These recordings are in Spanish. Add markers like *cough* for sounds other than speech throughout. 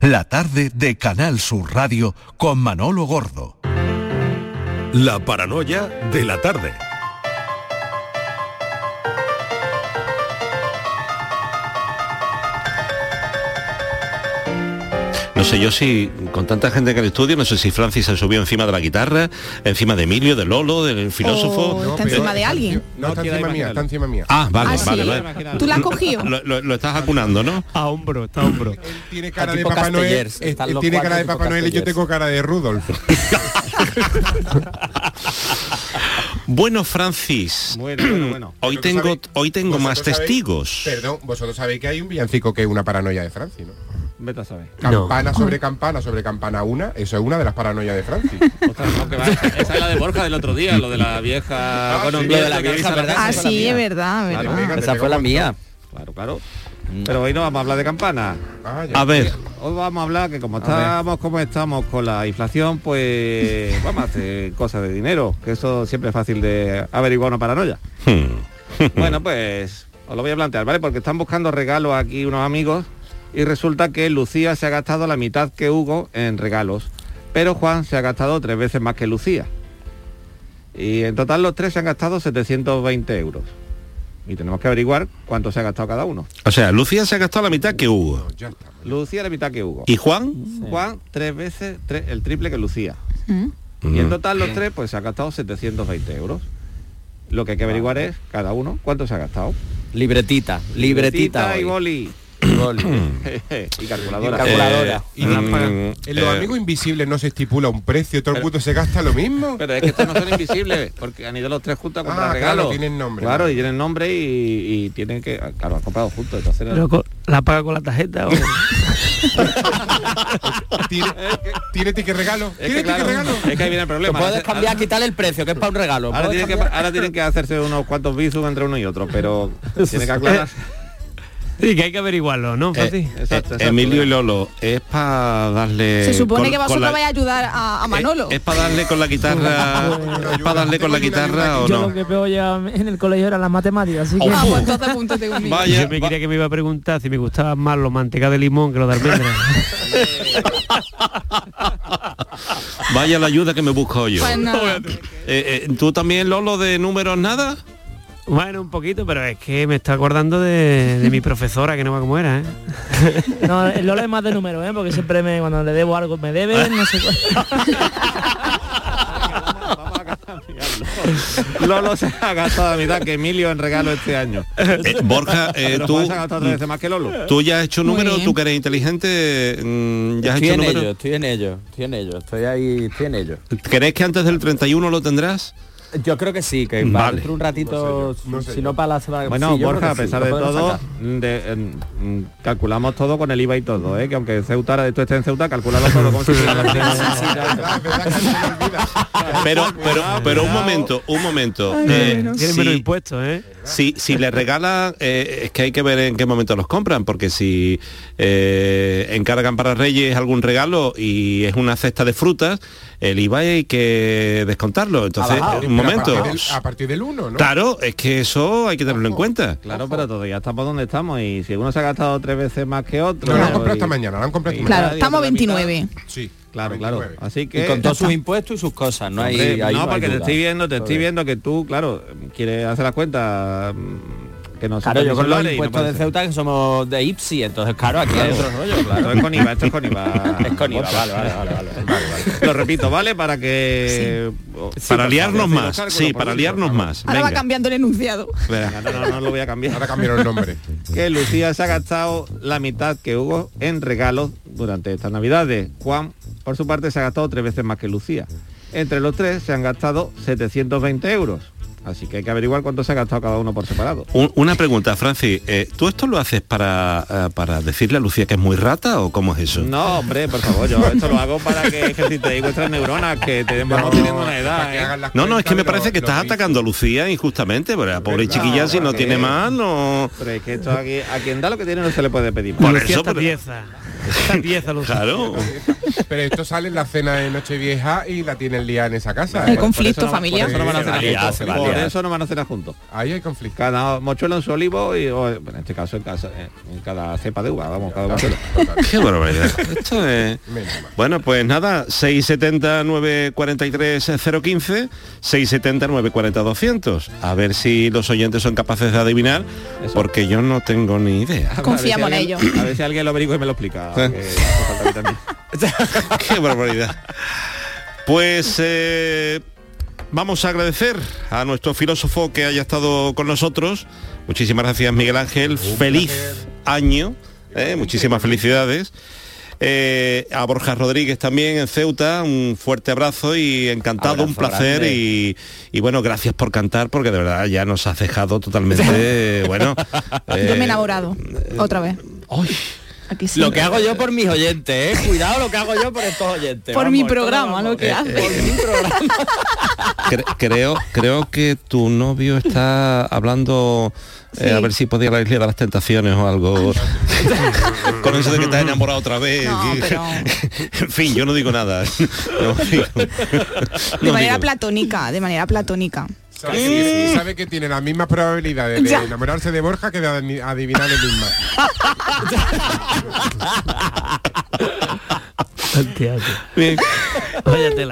La tarde de Canal Sur Radio con Manolo Gordo. La paranoia de la tarde. No sé yo si, con tanta gente en el estudio, no sé si Francis se subió encima de la guitarra, encima de Emilio, de Lolo, del filósofo. O está encima de alguien. No, está encima mía, está encima mía. Ah, vale, Ah, sí. vale, vale. ¿Tú la has cogido? Lo, lo- lo estás acunando, ¿no? A hombro, está a hombro. Tiene cara de Papá Noel, tiene cara de Papá Noel y yo tengo cara de Rudolf. *laughs* Bueno, Francis, Bueno, bueno, bueno. *clears throat* hoy tengo, sabéis- hoy tengo más vosotros sabéis- testigos. Perdón, vosotros sabéis que hay un villancico que es una paranoia de Francis, ¿no? Vete a saber. Campana sobre campana sobre campana una, eso es una de las paranoias de Francis. *laughs* Ostras, no, que va. Esa es la de Borja del otro día, lo de la vieja Ah, con sí, lo de la vieja, ¿verdad? Ah, sí, es verdad, verdad. Esa fue la mía. Claro, claro. Pero hoy no vamos a hablar de campana. Ah. A ver, Hoy vamos a hablar que como estamos como estamos con la inflación, pues *laughs* vamos a hacer cosas de dinero, que eso siempre es fácil de averiguar una paranoia. hmm, *laughs* Bueno, pues os lo voy a plantear, ¿vale? Porque están buscando regalos aquí unos amigos y resulta que Lucía se ha gastado la mitad que Hugo en regalos, pero Juan se ha gastado tres veces más que Lucía. Y en total los tres se han gastado 720 euros. Y tenemos que averiguar cuánto se ha gastado cada uno. o sea, Lucía se ha gastado la mitad que Hugo. Lucía la mitad que Hugo. ¿Y Juan? Juan tres veces tres- el triple que Lucía. Mm. Y en total los tres pues se ha gastado 720 euros. Lo que hay que averiguar es cada uno cuánto se ha gastado. Libretita, libretita. y boli. Y boli. y calculadora. Y calculadora. Eh, Y mm, en los eh, amigos invisibles no se estipula un precio, todo el mundo se gasta lo mismo. Pero es que estos no son invisibles, porque han ido los tres juntos a comprar Ah, claro, regalos. tienen nombre, Claro, y tienen nombre y, y tienen que. Claro, han comprado juntos. Entonces, Pero co- ¿La paga con la tarjeta o...? *laughs* ¿Tiene, ¿tiene ticket regalo? es, ¿Tiene que, claro, regalo? es que ahí viene el Lo problema. puedes cambiar, quitarle el precio, que es para un regalo. Ahora tienen, que, cambiar- ahora tienen que hacerse unos cuantos visos entre uno y otro, pero *laughs* tiene que aclarar. Sí, que hay que averiguarlo, ¿no, eh? Exacto, eh, exacto. Emilio y Lolo, es para darle... Se supone con- que vosotros la- vais a ayudar a, a Manolo. ¿Es, para darle con la guitarra? *laughs* ¿Es para darle con la guitarra o Yo no? lo que veo ya en el colegio era las matemáticas, así que... Ah, pues entonces apúntate conmigo. Vaya, Yo me quería que me iba a preguntar si me gustaban más los manteca de limón que los de almendra. vaya la ayuda que me busco yo. Pues nada. Eh, eh, ¿Tú también, Lolo, de números nada? Bueno, un poquito, pero es que me está acordando de, de mi profesora, que no va como era, ¿eh? *laughs* No, el Lola es más de número, ¿eh? Porque siempre me, cuando le debo algo me debe, no sé cuál. *laughs* Lolo se ha gastado la mitad que Emilio en regalo este año. Eh, Borja, eh, tú, Juan se ha gastado tres veces más que Lolo. tú ya has hecho números, tú que eres inteligente, mm, ya has Estoy hecho en números. ello, estoy en ello, estoy en ello, estoy ahí, estoy en ello. ¿Crees que antes del 31 lo tendrás? Yo creo que sí, que va Vale. dentro de un ratito, No sé yo, no sé si no para la semana Bueno, sí, Borja, a sí, pesar de todo, de- en- mm, calculamos todo con el IVA y todo, ¿eh? que aunque Ceuta, tú estés en Ceuta, calculalo todo como *laughs* si. Pero, pero, pero un momento, un momento. Eh, Tienen si- menos impuestos, ¿eh? Si, si le regalan, eh, es que hay que ver en qué momento los compran, porque si eh, encargan para Reyes algún regalo y es una cesta de frutas, el IVA hay que descontarlo. Entonces, un momento. A partir del, a partir del 1, ¿no? Claro, es que eso hay que tenerlo en cuenta. Claro, pero todavía estamos donde estamos y si uno se ha gastado tres veces más que otro... No, lo han comprado y- esta mañana, lo han comprado esta Claro, mañana. estamos la mitad. 29. Sí, Claro, claro. 29. Así Y que... con todos sus impuestos y sus cosas, no hay, Hombre, ahí no, hay porque te duda. estoy viendo, te estoy viendo que tú, claro, quieres hacer la cuenta mm, que no Claro, yo con los y no impuestos de. Ceuta que somos de IPSI, entonces claro, aquí hay otro rollo, Esto *laughs* claro. es con IVA, esto es con IVA. Es con IVA, *laughs* vale, vale, vale, vale. Lo repito, ¿vale? Para que... Sí, para por liarnos más, hacer los sí, cálculos, para liarnos más. Ahora va Venga. cambiando el enunciado. Venga, no, no, no lo voy a cambiar. Ahora cambiaron el nombre. que Lucía se ha gastado la mitad que Hugo en regalos durante estas navidades. Juan, por su parte, se ha gastado tres veces más que Lucía. Entre los tres se han gastado 720 euros. Así que hay que averiguar cuánto se ha gastado cada uno por separado. Un- una pregunta, Francis, eh, ¿tú esto lo haces para, eh, para decirle a Lucía que es muy rata o cómo es eso? No, hombre, por favor, yo esto lo hago para que ejercitéis vuestras neuronas, que te, vamos teniendo una edad. ¿eh? No, no, es que me parece que estás atacando a Lucía injustamente, pero la pobre chiquilla si no tiene más, no... Pero es que esto aquí, a quien da lo que tiene no se le puede pedir. Por Lucía eso, está pero- pieza. Pieza. Claro. Pero esto sale en la cena de Nochevieja y la tiene el día en esa casa. Hay ¿eh? conflicto familiar. Por eso no van a cenar juntos. Por eso no van a cenar juntos. Ahí hay conflicto. Cada mochuelo en su olivo y o, en este caso en, casa, en cada cepa de uva, vamos, cada mochuelo. Qué barbaridad. Esto es... Bueno, pues nada, 670 943 015, 670 940 200. A ver si los oyentes son capaces de adivinar, Eso. porque yo no tengo ni idea. Confiamos en si ello. alguien- A ver si alguien lo averigua y me lo explica. Sí. que hace falta a mí también. Qué barbaridad. Pues eh, vamos a agradecer a nuestro filósofo que haya estado con nosotros. Muchísimas gracias, Miguel Ángel. Feliz año. eh, muchísimas felicidades. Eh, a Borja Rodríguez también en Ceuta, un fuerte abrazo y encantado, Abrazo un placer y, y bueno, gracias por cantar porque de verdad ya nos has dejado totalmente, *laughs* bueno. Yo me he enamorado. Otra vez. Sí. Lo que hago yo por mis oyentes, ¿eh? Cuidado lo que hago yo por estos oyentes. Por Vamos, mi programa, vamos. lo que Eh, hace. Por mi programa. *laughs* Cre- creo, creo que tu novio está hablando eh, a ver si podía la isla de las tentaciones o algo. *laughs* Con eso de que estás enamorado otra vez. No, y- *laughs* pero- en fin, yo no digo nada. No digo- De no manera digo- platónica, de manera platónica. ¿Sabe, que, sabe que tiene las mismas probabilidades de Ya. enamorarse de Borja que de adivinar el. Bien.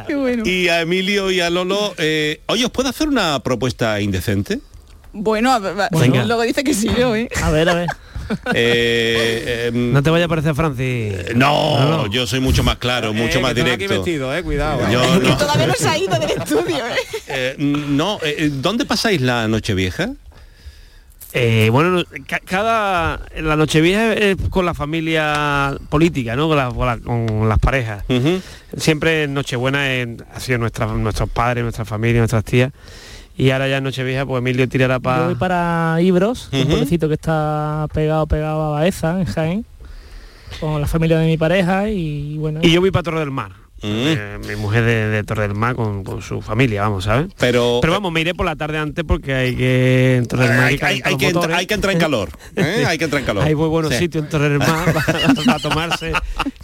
Qué bueno. Y a Emilio y a Lolo, eh, oye, ¿os puedo hacer una propuesta indecente? Bueno, a ver, luego dice que sí yo, ¿eh? A ver, a ver. Eh, *laughs* No te vaya a parecer Francis. no, No, no. yo soy mucho más claro, mucho Eh, más que estaba directo. aquí vestido, eh, cuidado. Yo *laughs* no. todavía no se ha ido del estudio, ¿eh? Eh, no, eh, ¿dónde pasáis la noche vieja? Eh, bueno, ca- cada la Nochevieja es con la familia política, ¿no? Con, la- con la- con las parejas. Ujú. Siempre en Nochebuena en- ha sido nuestra, nuestros padres, nuestra familia, nuestras tías. Y ahora ya en Nochevieja, pues Emilio tirará Yo para... voy para Ibros, un Ujú. pueblecito que está pegado, pegado a Baeza, en Jaén, con la familia de mi pareja y bueno. Y yo voy para Torre del Mar. Mm. Eh, mi mujer de, de Torre del Mar con, con su familia, vamos, ¿sabes? Pero, Pero vamos, me iré por la tarde antes porque hay que... En Torre del Mar hay, hay, que hay- calentar hay los que entra- motores. hay que entrar en calor. ¿eh? *laughs* Hay que entrar en calor. Hay muy buenos Sí. sitios en Torre del Mar *laughs* para, para tomarse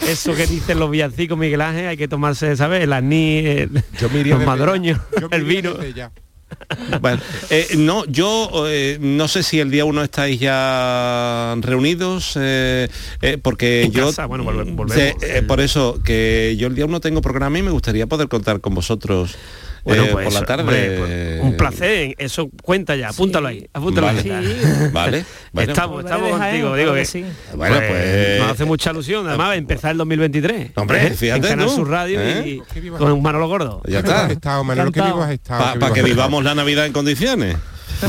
eso que dicen los villancicos Miguel Ángel, hay que tomarse, ¿sabes? El aní, el- Yo me iría los madroños, ya. Yo me el vino. *laughs* Bueno, eh, no, yo eh, no sé si el día uno estáis ya reunidos, eh, porque yo... casa, bueno, volve- volvemos. Sí, eh, por eso, que yo el día uno tengo programa y me gustaría poder contar con vosotros Bueno, eh, pues, por la tarde. hombre, pues, un placer, eso cuenta ya, apúntalo ahí, apúntalo Vale. ahí. *laughs* Vale, bueno, estamos, estamos Jaén, contigo, claro digo que que, sí. Bueno, pues- nos hace mucha ilusión, además empezar el 2023. Hombre, ¿eh? fíjate en Canal tú, Sur Radio ¿eh? y con un Manolo Gordo. ya está. estado, Manolo, estado. Para que vivamos la Navidad en condiciones.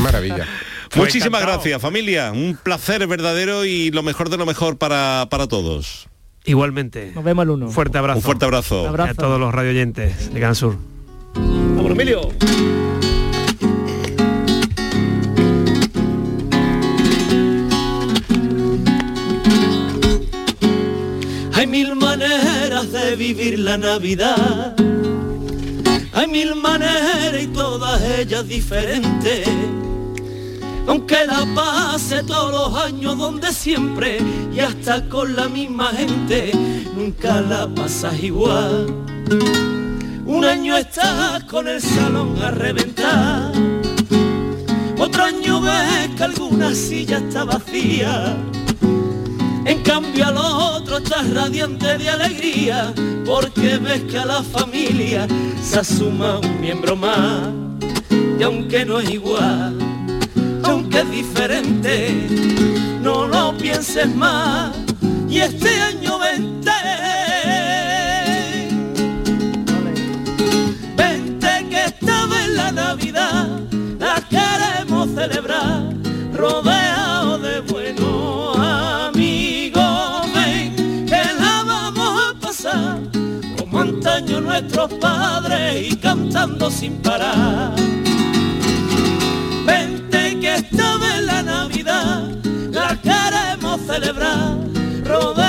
maravilla. *laughs* Pues Muchísimas encantado. gracias, familia. Un placer verdadero y lo mejor de lo mejor para, para todos. Igualmente. Nos vemos el uno. Un fuerte abrazo. Un fuerte abrazo. Un abrazo. A todos los radioyentes de Canal Sur. ¡Vamos, Emilio! Hay mil maneras de vivir la Navidad. Hay mil maneras y todas ellas diferentes. Aunque la pase todos los años donde siempre y hasta con la misma gente, nunca la pasas igual. Un año estás con el salón a reventar. Otro año ves que alguna silla está vacía. En cambio al otro estás radiante de alegría porque ves que a la familia se asuma un miembro más. Y aunque no es igual, aunque es diferente, no lo pienses más. Y este año vente, La queremos celebrar rodeado de buenos amigos. Ven que la vamos a pasar como antaño nuestros padres y cantando sin parar. Vente que esta vez la Navidad la queremos celebrar rodeado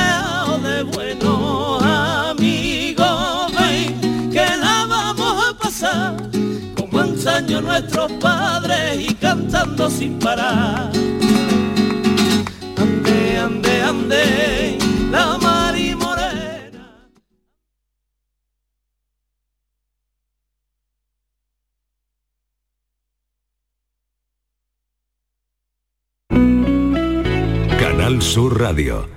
años nuestros padres y cantando sin parar. Ande, ande, ande, la mari morena. Canal Sur Radio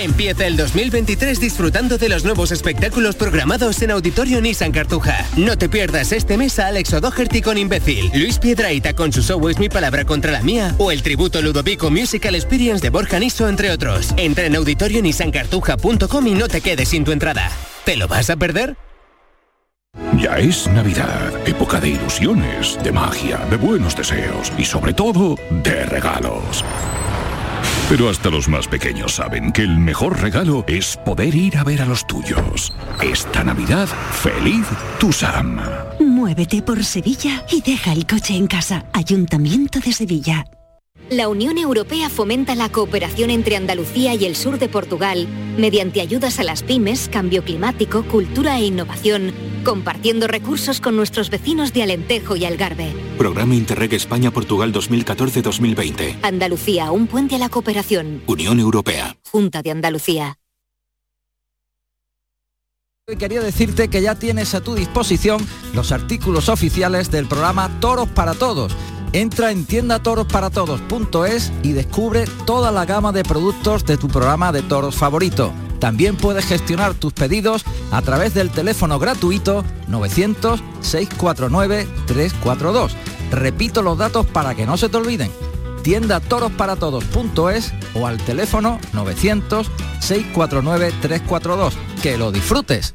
Empieza el 2023 disfrutando de los nuevos espectáculos programados en Auditorio Nissan Cartuja. No te pierdas este mes a Alex O'Doherty con Imbécil, Luis Piedraita con su show Es mi palabra contra la mía o el tributo Ludovico Musical Experience de Borja Niso, entre otros. Entra en auditorionissancartuja.com y no te quedes sin tu entrada. ¿Te lo vas a perder? Ya es Navidad, época de ilusiones, de magia, de buenos deseos y sobre todo de regalos. Pero hasta los más pequeños saben que el mejor regalo es poder ir a ver a los tuyos. Esta Navidad, feliz Tusam. Muévete por Sevilla y deja el coche en casa. Ayuntamiento de Sevilla. La Unión Europea fomenta la cooperación entre Andalucía y el sur de Portugal mediante ayudas a las pymes, cambio climático, cultura e innovación, compartiendo recursos con nuestros vecinos de Alentejo y Algarve. Programa Interreg España-Portugal 2014-2020. Andalucía, un puente a la cooperación. Unión Europea. Junta de Andalucía. Y quería decirte que ya tienes a tu disposición los artículos oficiales del programa Toros para Todos. Entra en tiendatorosparatodos.es y descubre toda la gama de productos de tu programa de toros favorito. También puedes gestionar tus pedidos a través del teléfono gratuito 900-649-342. Repito los datos para que no se te olviden. Tiendatorosparatodos.es o al teléfono 900-649-342. Que lo disfrutes.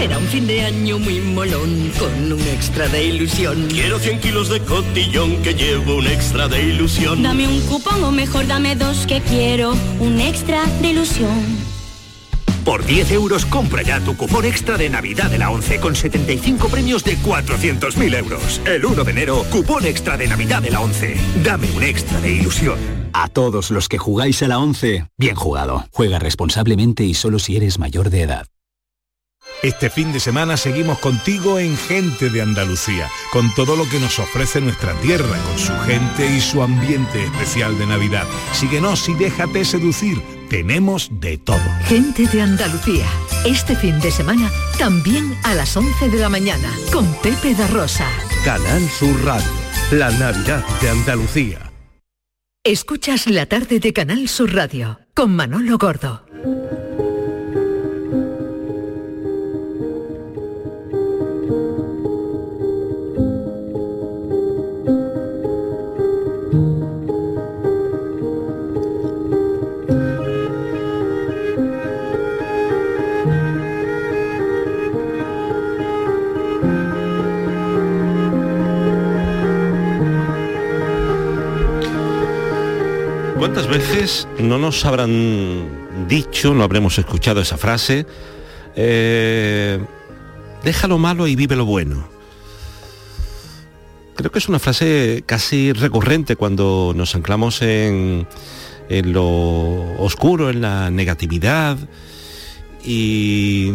Será un fin de año muy molón con un extra de ilusión. Quiero 100 kilos de cotillón que llevo un extra de ilusión. Dame un cupón o mejor dame dos que quiero un extra de ilusión. Por 10 euros compra ya tu cupón extra de Navidad de la 11 con 75 premios de 400.000 euros. El 1 de enero, cupón extra de Navidad de la 11. Dame un extra de ilusión. A todos los que jugáis a la 11, bien jugado. Juega responsablemente y solo si eres mayor de edad. Este fin de semana seguimos contigo en Gente de Andalucía, con todo lo que nos ofrece nuestra tierra, con su gente y su ambiente especial de Navidad. Síguenos y déjate seducir. Tenemos de todo. Gente de Andalucía. Este fin de semana también a las 11 de la mañana con Pepe da Rosa. Canal Sur Radio. La Navidad de Andalucía. Escuchas la tarde de Canal Sur Radio con Manolo Gordo. ¿Cuántas veces no nos habrán dicho, no habremos escuchado esa frase? eh, deja lo malo y vive lo bueno. creo que es una frase casi recurrente cuando nos anclamos en, lo oscuro, en la negatividad. Y,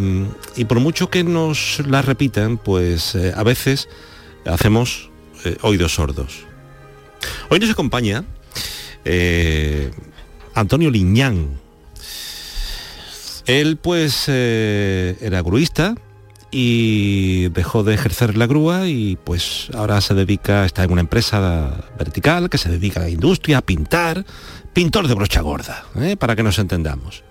y por mucho que nos la repitan, pues eh, a veces hacemos eh, oídos sordos. Hoy nos acompaña eh, Antonio Liñán. Él pues eh, era gruista y dejó de ejercer la grúa y pues ahora se dedica, está en una empresa vertical que se dedica a la industria, a pintar, pintor de brocha gorda, ¿eh? para que nos entendamos.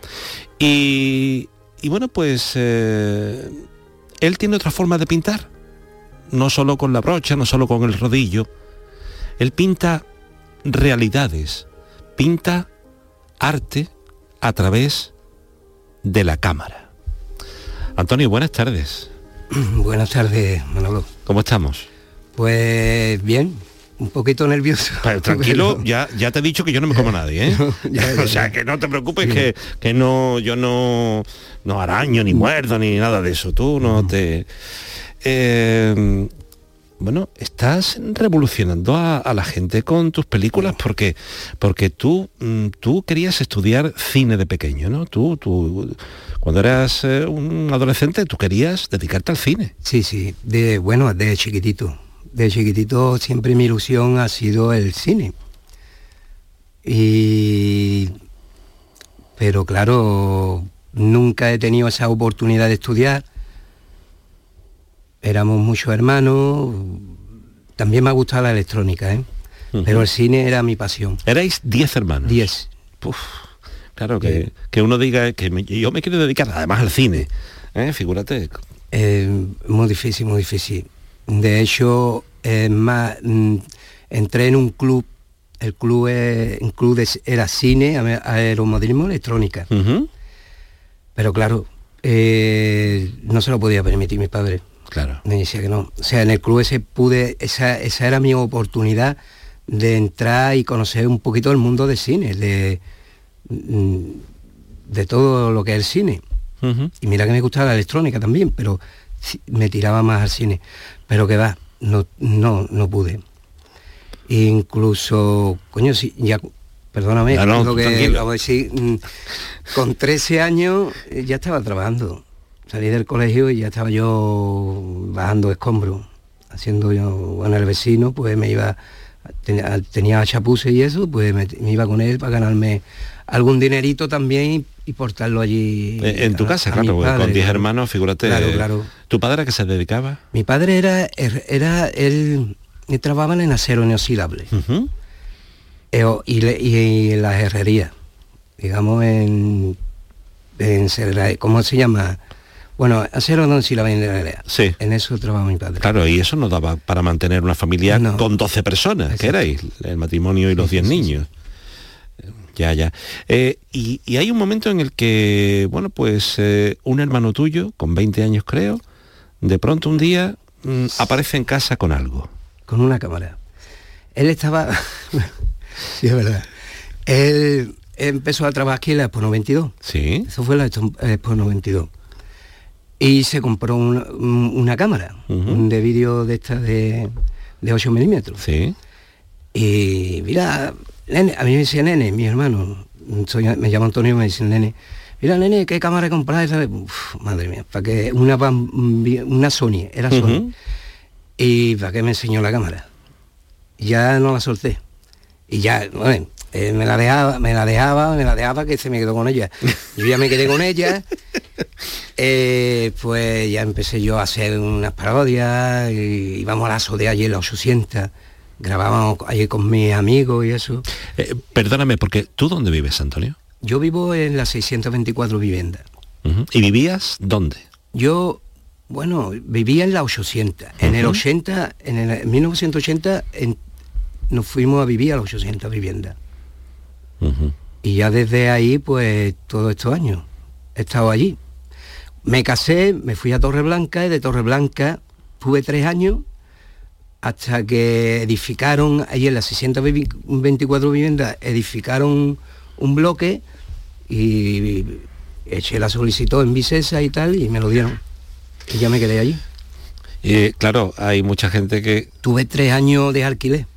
Y, y bueno, pues él tiene otra forma de pintar, no solo con la brocha, no solo con el rodillo, él pinta realidades, pinta arte a través de la cámara. Antonio, buenas tardes. *clears throat* Buenas tardes, Manolo. ¿Cómo estamos? Pues bien, un poquito nervioso. *laughs* Pero tranquilo, ya, ya te he dicho que yo no me como a nadie, ¿eh? *laughs* *laughs* o sea, que no te preocupes, que, que no, yo no, no araño, ni muerdo, ni nada de eso. Tú no te... Eh, bueno, estás revolucionando a, a, la gente con tus películas porque porque tú mm, tú querías estudiar cine de pequeño, ¿no? Tú tú cuando eras eh, un adolescente tú querías dedicarte al cine. Sí, sí, de bueno, de chiquitito. De chiquitito siempre mi ilusión ha sido el cine. Y pero claro, nunca he tenido esa oportunidad de estudiar éramos muchos hermanos, también me ha gustado la electrónica, ¿eh? uh -huh. pero el cine era mi pasión. ¿Erais 10 hermanos? 10. Claro, que, que, uno diga que me, yo me quiero dedicar además al cine, ¿eh? figúrate. Eh, muy difícil, muy difícil. De hecho, más, mm, entré en un club, el club, el club de, era cine, aeromodelismo, electrónica. Uh -huh. Pero claro, eh, no se lo podía permitir mi padre. Claro. Me decía que no. O sea, en el club ese pude, esa, esa era mi oportunidad de entrar y conocer un poquito el mundo del cine, de, de todo lo que es el cine. Uh -huh. Y mira que me gustaba la electrónica también, pero me tiraba más al cine. Pero que va, no, no, no pude. Incluso, coño, sí, ya, perdóname, no, no, lo que acabo de decir, con 13 años ya estaba trabajando salí del colegio y ya estaba yo bajando escombros, haciendo yo, bueno, el vecino, pues me iba, tenía, tenía chapuces y eso, pues me, me, iba con él para ganarme algún dinerito también y, y portarlo allí. En a, tu casa, claro, con 10 hermanos, figúrate. Claro, claro. ¿Tu padre a qué se dedicaba? Mi padre era, era él, él trabajaba en acero inoxidable. Uh -huh. y, y, y, en la herrería, digamos en, en, ¿cómo se llama? Bueno, acero no si la vendedera. Sí. En eso trabaja mi padre. Claro, y eso no daba para mantener una familia no. con 12 personas, Exacto. que erais, el matrimonio y los 10 sí, sí, niños. Sí. Ya, ya. Eh, y, y, hay un momento en el que, bueno, pues eh, un hermano tuyo, con 20 años creo, de pronto un día mmm, aparece en casa con algo. Con una cámara. Él estaba... *laughs* sí, es verdad. Él empezó a trabajar aquí en la Expo 92. Sí. Eso fue la Expo 92 y se compró una, una cámara uh -huh. de vídeo de esta de, de 8 milímetros. Sí. Y mira, nene, a mí me decía nene, mi hermano, soy, me llamo Antonio, me dice nene, mira nene, ¿qué cámara comprar? Uf, madre mía, para que una, una Sony, era Sony. Uh -huh. Y para que me enseñó la cámara. Ya no la solté. Y ya, bueno, eh, me la dejaba, me la dejaba, me la dejaba que se me quedó con ella. *laughs* Yo ya me quedé con ella. *laughs* Eh, pues ya empecé yo a hacer unas parodias, y íbamos a la SODE allí en la 800, grabábamos allí con mis amigos y eso. Eh, perdóname, porque ¿tú dónde vives, Antonio? Yo vivo en la 624 viviendas. Uh -huh. ¿Y vivías dónde? Yo, bueno, vivía en la 800. Uh -huh. En el 80, en el en 1980, en, nos fuimos a vivir a la 800 viviendas. Uh -huh. Y ya desde ahí, pues, todos estos años he estado allí. Me casé, me fui a Torreblanca y de Torreblanca tuve tres años hasta que edificaron, ahí en las 624 viviendas, edificaron un bloque y eché la solicitud en Vicesa y tal y me lo dieron. Y ya me quedé allí. Eh, claro, hay mucha gente que... Tuve tres años de alquiler.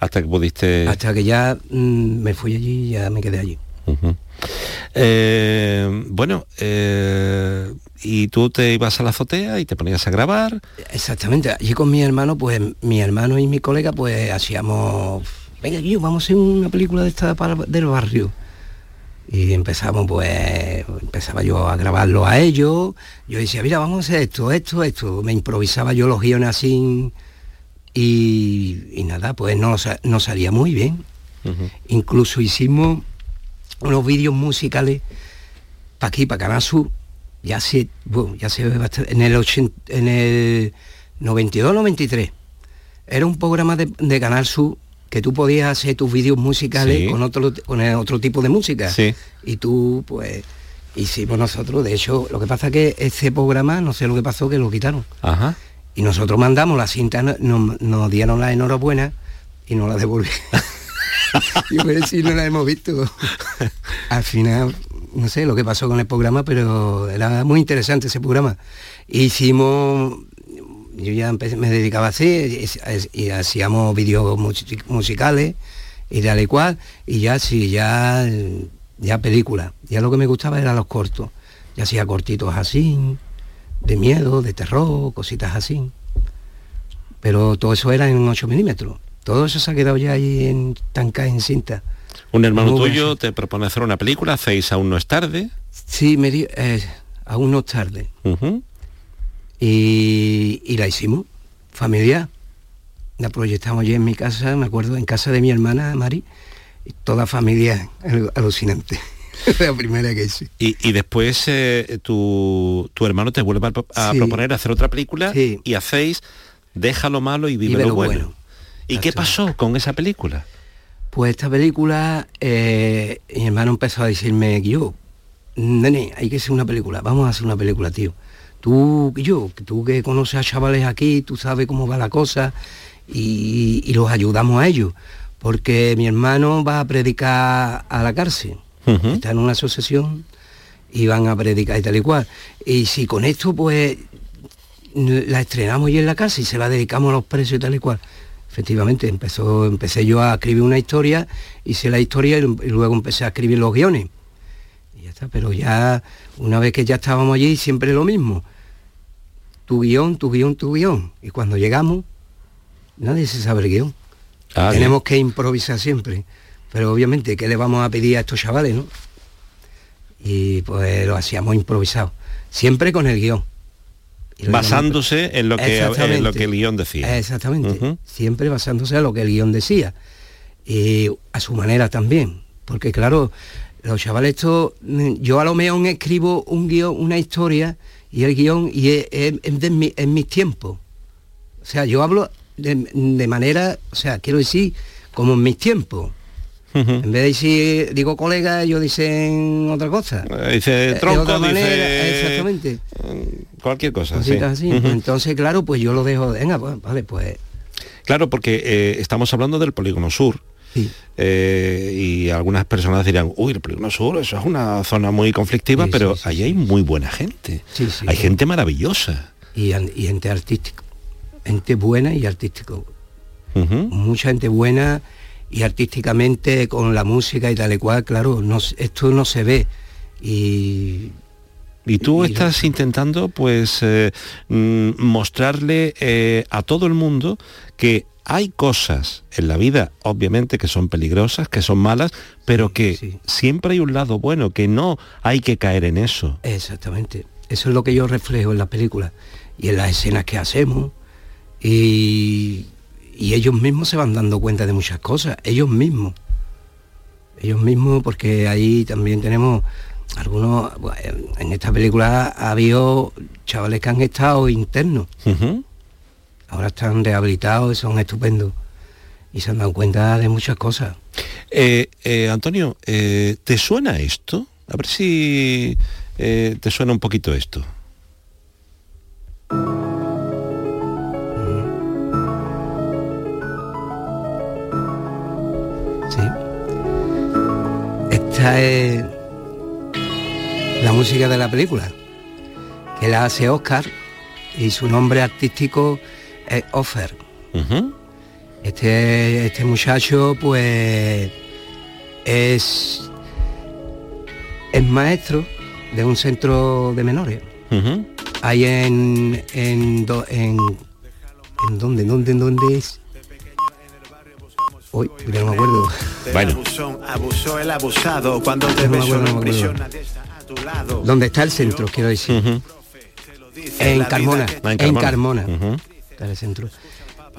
Hasta que pudiste... Hasta que ya mm, me fui allí y ya me quedé allí. Eh, bueno, eh, y tú te ibas a la azotea y te ponías a grabar. Exactamente, allí con mi hermano, pues mi hermano y mi colega, pues hacíamos, venga, yo, vamos a hacer una película de esta del barrio. Y empezamos, pues, empezaba yo a grabarlo a ellos. Yo decía, mira, vamos a hacer esto, esto, esto. Me improvisaba yo los guiones así y, nada, pues no, no salía muy bien. Incluso hicimos unos vídeos musicales para aquí, para Canal Sur, ya se, bueno, ya se ve bastante, en el, 80, en el 92-93. Era un programa de, de, Canal Sur que tú podías hacer tus vídeos musicales con otro con otro tipo de música. Y tú, pues, hicimos nosotros. De hecho, lo que pasa es que ese programa, no sé lo que pasó, que lo quitaron. Y nosotros mandamos la cinta, nos, nos dieron la enhorabuena y nos la devolvieron. *laughs* *laughs* y ver si no la hemos visto. Al final, no sé lo que pasó con el programa, pero era muy interesante ese programa. Hicimos, yo ya me dedicaba así, y, hacíamos vídeos musicales y tal y cual, y ya sí, ya, ya película. Ya lo que me gustaba eran los cortos. Ya hacía cortitos así, de miedo, de terror, cositas así. Pero todo eso era en 8 milímetros. Todo eso se ha quedado ya ahí en tanca en cinta. Un hermano tuyo te propone hacer una película, hacéis Aún no es tarde. Sí, me eh, Aún no es tarde. y, la hicimos, familiar. La proyectamos ya en mi casa, me acuerdo, en casa de mi hermana Mari, toda familia alucinante. *laughs* la primera que hice. Y, después eh, tu, hermano te vuelve a, proponer hacer otra película y hacéis Déjalo malo y vive, lo bueno. ¿Y qué pasó con esa película? Pues esta película, eh, mi hermano empezó a decirme, yo, nene, hay que hacer una película, vamos a hacer una película, tío. Tú, yo, tú que conoces a chavales aquí, tú sabes cómo va la cosa y, los ayudamos a ellos. Porque mi hermano va a predicar a la cárcel, está en una asociación y van a predicar y tal y cual. Y si con esto, pues, la estrenamos y en la casa y se la dedicamos a los presos y tal y cual efectivamente, empezó, empecé yo a escribir una historia, hice la historia y, luego empecé a escribir los guiones. Y ya está, pero ya una vez que ya estábamos allí, siempre lo mismo. Tu guion, tu guion, tu guion. Y cuando llegamos, nadie se sabe el guion. Ah, Tenemos que improvisar siempre. Pero obviamente, ¿qué le vamos a pedir a estos chavales, no? Y pues lo hacíamos improvisado. Siempre con el guion basándose en lo que lo que el guion decía. Exactamente. Siempre basándose en lo que el guion decía. Y a su manera también. Porque claro los chavales esto yo a lo mejor escribo un guion una historia y el guion y es, en mis tiempos. O sea yo hablo de, de manera o sea quiero decir como en mis tiempos en vez de decir, digo colega, ellos dicen otra cosa. Eh, dice tronco, manera, exactamente. Cualquier cosa. Sí. Entonces, claro, pues yo lo dejo, venga, pues, vale, pues. Claro, porque eh, estamos hablando del polígono sur. Eh, y algunas personas dirán, uy, el polígono sur, eso es una zona muy conflictiva, pero ahí hay muy buena gente. hay gente maravillosa. Y, gente artística. Gente buena y artístico. Mucha gente buena y artísticamente con la música y tal y cual, claro, no, esto no se ve. Y, y tú estás intentando pues eh, mm, mostrarle eh, a todo el mundo que hay cosas en la vida, obviamente, que son peligrosas, que son malas, pero que siempre hay un lado bueno, que no hay que caer en eso. Exactamente. Eso es lo que yo reflejo en la película y en las escenas que hacemos. Y, y ellos mismos se van dando cuenta de muchas cosas, ellos mismos. Ellos mismos, porque ahí también tenemos algunos, en esta película ha habido chavales que han estado internos. Ahora están rehabilitados y son estupendos. Y se han dado cuenta de muchas cosas. Eh, eh, Antonio, eh, ¿te suena esto? A ver si te suena un poquito esto. Es la música de la película, que la hace Oscar y su nombre artístico es Offer. Este, este muchacho pues es, es maestro de un centro de menores. Ahí en en, do- en en dónde, dónde, en dónde es. Uy, ya no me acuerdo. Bueno. Abusó el abusado cuando te No besó no. ¿Dónde está el centro, quiero decir? En Carmona, Ah, en en Carmona. Está el centro.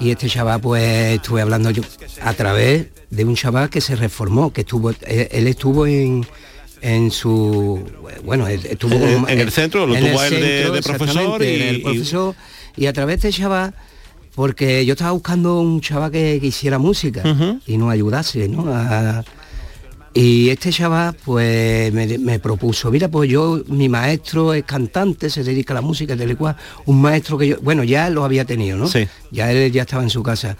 Y este chaval, pues estuve hablando yo a través de un chaval que se reformó, que estuvo, él, él estuvo en, en su, bueno, él estuvo En- como- en el centro, lo tuvo él de- de profesor y- el y- profesor, y a través de este chaval, porque yo estaba buscando un chaval que, que hiciera música y nos ayudase, ¿no? A- y este chaval pues me, me propuso, mira, pues yo, mi maestro es cantante, se dedica a la música, tal y cual, un maestro que yo, bueno, ya lo había tenido, ¿no? Sí. Ya él ya estaba en su casa.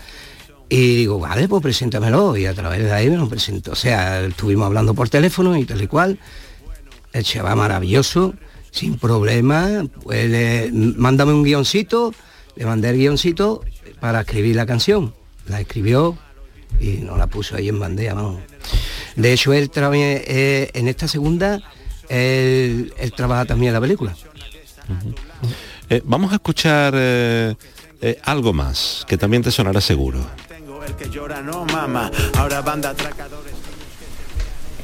Y digo, vale, pues preséntamelo. Y a través de ahí me lo presentó. O sea, estuvimos hablando por teléfono y tal y cual. El chaval maravilloso, sin problema. Pues le- mándame un guioncito, le mandé el guioncito para escribir la canción. La escribió y nos la puso ahí en bandeja, vamos. De hecho, él también, eh, en esta segunda, él, él trabaja también en la película. Eh, vamos a escuchar eh, eh, algo más, que también te sonará seguro.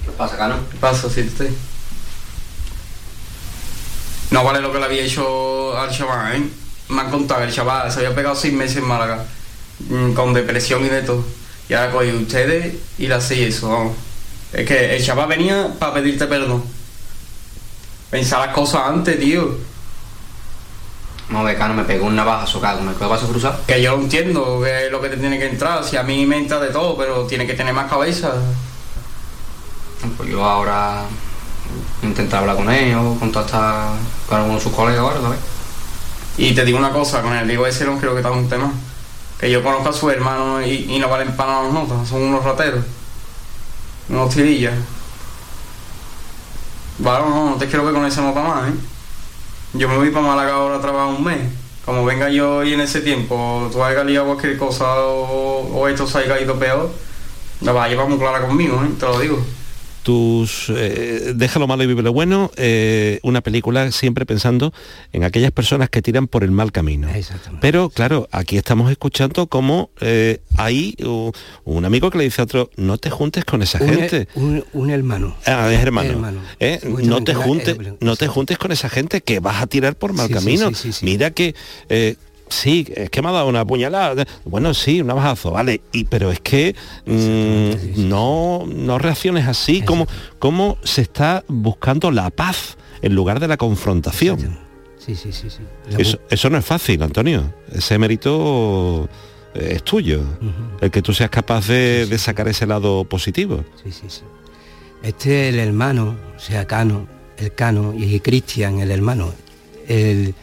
¿Qué pasa, Cano? ¿Qué pasa, si estoy? No vale lo que le había hecho al chaval, ¿eh? Me han contado el chaval se había pegado seis meses en Málaga, mm, con depresión y de todo. Y ahora cogí ustedes y le hacéis eso, vamos. Es que el chaval venía para pedirte perdón. Pensar las cosas antes, tío. No, Becano me pegó un navajazo, cago, me quedo paso cruzado. Que yo lo entiendo, que es lo que te tiene que entrar. Si a mí me entra de todo, pero tiene que tener más cabeza. Pues yo ahora intentar hablar con ellos, contactar con alguno de sus colegas ahora, ¿sabes? Y te digo una cosa, con el Diego ese no creo que está un tema. Que yo conozco a su hermano y, no valen para las notas, son unos rateros. Unos tirillas. Vale, no, no te quiero que con esa nota más, ¿eh? Yo me voy para Málaga ahora a trabajar un mes. Como venga yo y en ese tiempo tú hayas liado cualquier cosa o, o esto se haya ido peor, la vas a llevar muy clara conmigo, ¿eh? Te lo digo. Tus eh, Déjalo malo y vive lo bueno, eh, una película siempre pensando en aquellas personas que tiran por el mal camino. Pero claro, aquí estamos escuchando cómo eh, hay uh, un amigo que le dice a otro, no te juntes con esa Un, gente. un- un hermano. Ah, es hermano. Hermano. ¿eh? No te juntes, no te juntes con esa gente que vas a tirar por mal Sí, camino. sí, sí, sí. Mira que eh, sí, es que me ha dado una puñalada. Bueno, sí, un navajazo, vale. Y pero es que mm, no, no reacciones así, como, como se está buscando la paz en lugar de la confrontación. Sí, sí, sí, sí. Eso, eso no es fácil, Antonio. Ese mérito eh, es tuyo. El que tú seas capaz de, de sacar ese lado positivo. Sí, sí, sí. Este el hermano, o sea, Cano, el Cano y Cristian, el hermano. El,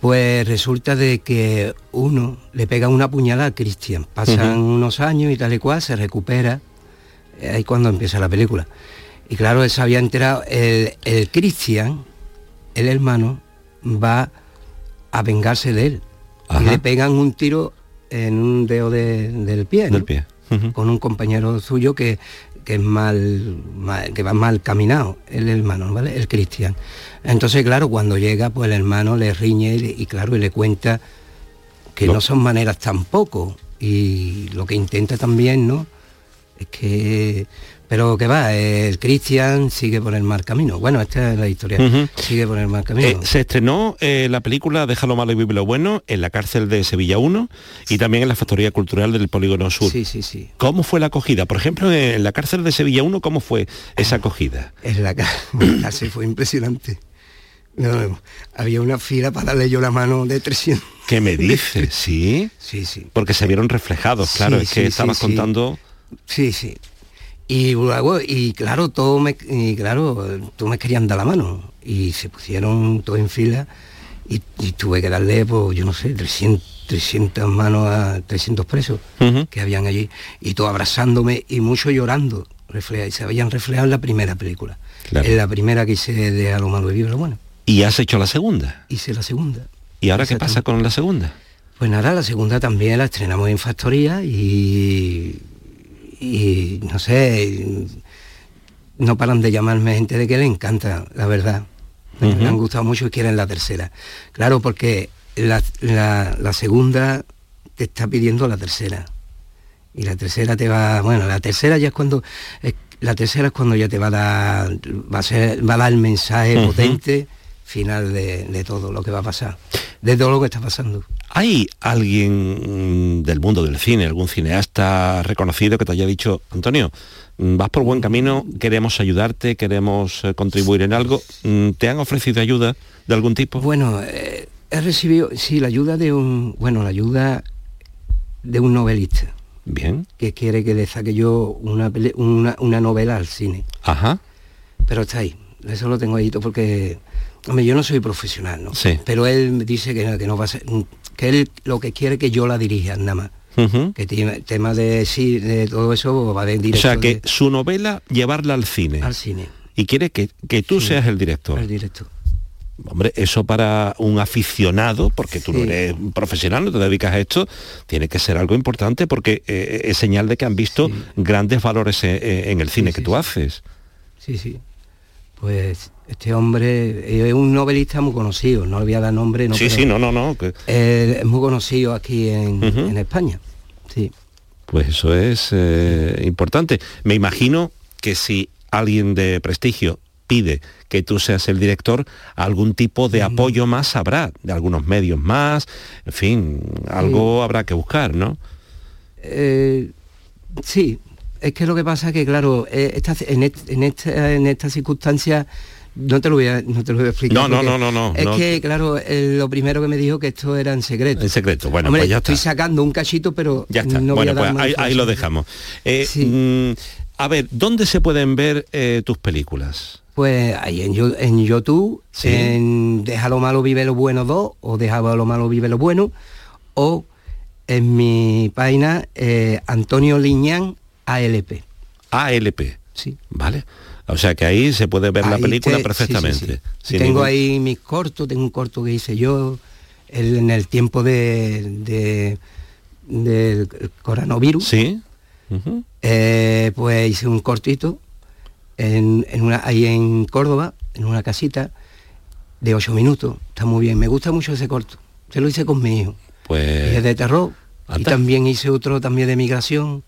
pues resulta de que uno le pega una puñalada a Cristian. Pasan unos años y tal y cual, se recupera. Ahí cuando empieza la película. Y claro, él se había enterado, el, el Cristian, el hermano, va a vengarse de él. Y le pegan un tiro en un dedo de- del pie. ¿no? Del pie. con un compañero suyo que, que es mal, mal- que va mal caminado, el hermano, ¿vale? El Cristian. Entonces, claro, cuando llega, pues el hermano le riñe y, y, claro, y le cuenta que no son maneras tampoco. Y lo que intenta también, ¿no? Es que. Pero que va, el Cristian sigue por el mal camino. Bueno, esta es la historia. Sigue por el mal camino. Eh, se estrenó eh, la película Déjalo malo y vive lo bueno en la cárcel de Sevilla 1 y también en la Factoría Cultural del Polígono Sur. Sí, sí, sí. ¿Cómo fue la acogida? Por ejemplo, en la cárcel de Sevilla 1, ¿cómo fue esa acogida? En *laughs* la cárcel fue impresionante. No, había una fila para darle yo la mano de 300. ¿Qué me dices? *laughs* ¿Sí? Sí, sí. Porque se vieron reflejados, claro, Sí, es que sí, estabas sí. contando... Sí, sí. Y luego, y claro, todo me, y claro, todos me querían dar la mano. Y se pusieron todos en fila y, y tuve que darle, pues, yo no sé, 300, 300 manos a 300 presos que habían allí. Y todos abrazándome y mucho llorando. Refleja, y se habían reflejado en la primera película. Claro. En la primera que hice de A lo malo y vive lo bueno. ¿Y has hecho la segunda? Hice la segunda. ¿Y ahora qué pasa con la segunda? Pues nada, la segunda también la estrenamos en Factoría y, y no sé, no paran de llamarme gente de que le encanta, la verdad. Me han gustado mucho y quieren la tercera. Claro, porque la, la- la segunda te está pidiendo la tercera. Y la tercera te va, bueno, la tercera ya es cuando, es- la tercera es cuando ya te va a dar, va a ser, va a dar el mensaje potente final de, de todo lo que va a pasar, de todo lo que está pasando. ¿Hay alguien del mundo del cine, algún cineasta reconocido que te haya dicho, Antonio, mm, vas por buen camino, queremos ayudarte, queremos eh, contribuir en algo? Mm, ¿Te han ofrecido ayuda de algún tipo? Bueno, eh, he recibido, sí, la ayuda de un, bueno, la ayuda de un novelista. Bien. Que quiere que le saque yo una, una, una novela al cine. Ajá. Pero está ahí. Eso lo tengo ahí porque, hombre, yo no soy profesional, ¿no? Sí. Pero él me dice que, no- que no va a ser, que él lo que quiere que yo la dirija, nada más. Que tiene tema de sí, de todo eso va de O directo sea, que de- su novela, llevarla al cine. al cine, Y quiere que, que tú seas el director. al directo. Hombre, eso para un aficionado, porque tú no eres un profesional, no te dedicas a esto, tiene que ser algo importante porque eh, es señal de que han visto grandes valores eh, eh, en el cine que tú haces. Sí, sí. Pues este hombre es un novelista muy conocido, no le voy a dar nombre, no, sí, pero sí, no, no, no. que- es muy conocido aquí en, en España. Sí. Pues eso es eh, importante. Me imagino que si alguien de prestigio pide que tú seas el director, algún tipo de apoyo más habrá, de algunos medios más, en fin, algo habrá que buscar, ¿no? Eh, sí, es que lo que pasa es que, claro, eh, esta- en, est- en esta, en esta circunstancia no te lo voy a, no te lo voy a explicar. No, no, no, no, no, Es no. que, claro, lo primero que me dijo que esto era en secreto. En secreto, bueno, Hombre, pues ya estoy sacando un cachito, pero Ya está. no voy bueno, a dar pues más ahí, ahí lo dejamos. Eh, mm, a ver, ¿dónde se pueden ver eh, tus películas? Pues ahí en, en YouTube, Sí. en Deja lo malo, vive lo bueno 2, o Deja lo malo, vive lo bueno, o en mi página eh, Antonio Liñán ALP. ALP. Sí. Vale. O sea que ahí se puede ver la película te- perfectamente. sí, tengo ningún- ahí mis cortos, tengo un corto que hice yo el- en el tiempo de, de- del coronavirus. Sí. Eh, pues hice un cortito en, en una, ahí en Córdoba, en una casita, de ocho minutos. Está muy bien. Me gusta mucho ese corto. Se lo hice con mi hijo. Y es Pues de terror. Y también hice otro también de migración.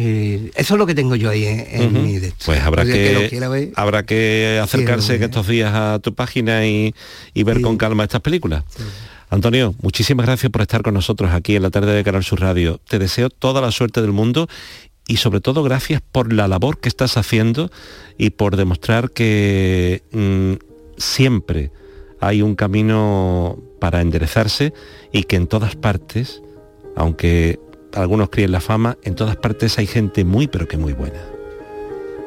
Eh, eso es lo que tengo yo ahí en, en mi de. Pues habrá que, ver, habrá que acercarse en estos días a tu página y, y ver con calma estas películas. Antonio, muchísimas gracias por estar con nosotros aquí en la tarde de Canal Sur Radio. Te deseo toda la suerte del mundo y sobre todo gracias por la labor que estás haciendo y por demostrar que mm, siempre hay un camino para enderezarse y que en todas partes, aunque algunos críen la fama, en todas partes hay gente muy pero que muy buena.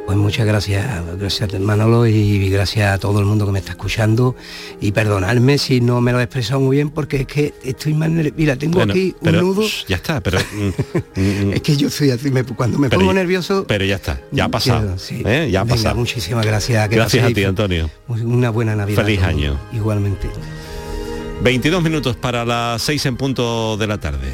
Pues muchas gracias, gracias Manolo y gracias a todo el mundo que me está escuchando y perdonadme si no me lo he expresado muy bien porque es que estoy más nervioso. Mira, tengo Bueno, aquí un pero, nudo. ya está, pero *laughs* mm, mm, Es que yo soy así, me- cuando me pongo ya- nervioso... Pero ya está, ya ha pasado. Sí. ¿eh? Ya ha Venga, pasado. Muchísimas gracias. que Gracias a ti, Antonio. Una buena Navidad. Feliz año. Igualmente. 22 minutos para las 6 en punto de la tarde.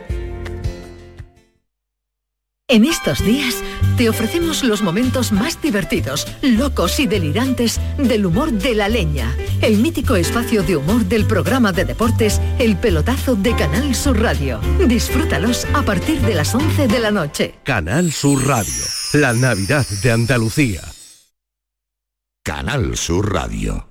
En estos días te ofrecemos los momentos más divertidos, locos y delirantes del humor de la leña, el mítico espacio de humor del programa de deportes El Pelotazo de Canal Sur Radio. Disfrútalos a partir de las 11 de la noche. Canal Sur Radio, la Navidad de Andalucía. Canal Sur Radio.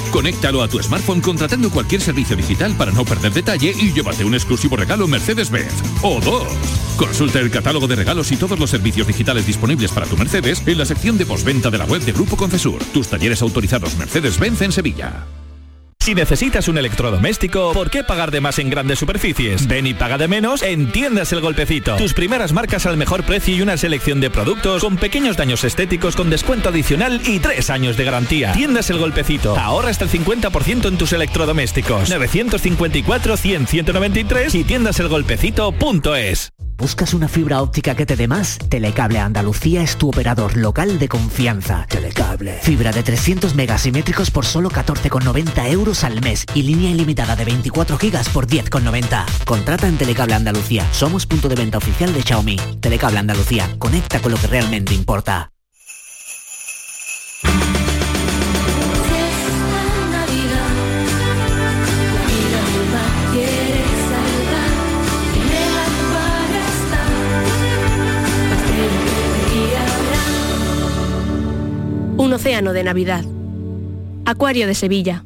Conéctalo a tu smartphone contratando cualquier servicio digital para no perder detalle y llévate un exclusivo regalo Mercedes-Benz. O dos. Consulta el catálogo de regalos y todos los servicios digitales disponibles para tu Mercedes en la sección de postventa de la web de Grupo Concesur. Tus talleres autorizados Mercedes-Benz en Sevilla. Si necesitas un electrodoméstico, ¿por qué pagar de más en grandes superficies? Ven y paga de menos en Tiendas El Golpecito. Tus primeras marcas al mejor precio y una selección de productos con pequeños daños estéticos con descuento adicional y tres años de garantía. Tiendas El Golpecito. Ahorra hasta el 50% en tus electrodomésticos. 954-100-193 y tiendaselgolpecito.es. ¿Buscas una fibra óptica que te dé más? Telecable Andalucía es tu operador local de confianza. Telecable. Fibra de 300 megasimétricos por solo 14,90 euros al mes y línea ilimitada de 24 gigas por 10,90. Contrata en Telecable Andalucía. Somos punto de venta oficial de Xiaomi. Telecable Andalucía. Conecta con lo que realmente importa. Un océano de Navidad. Acuario de Sevilla.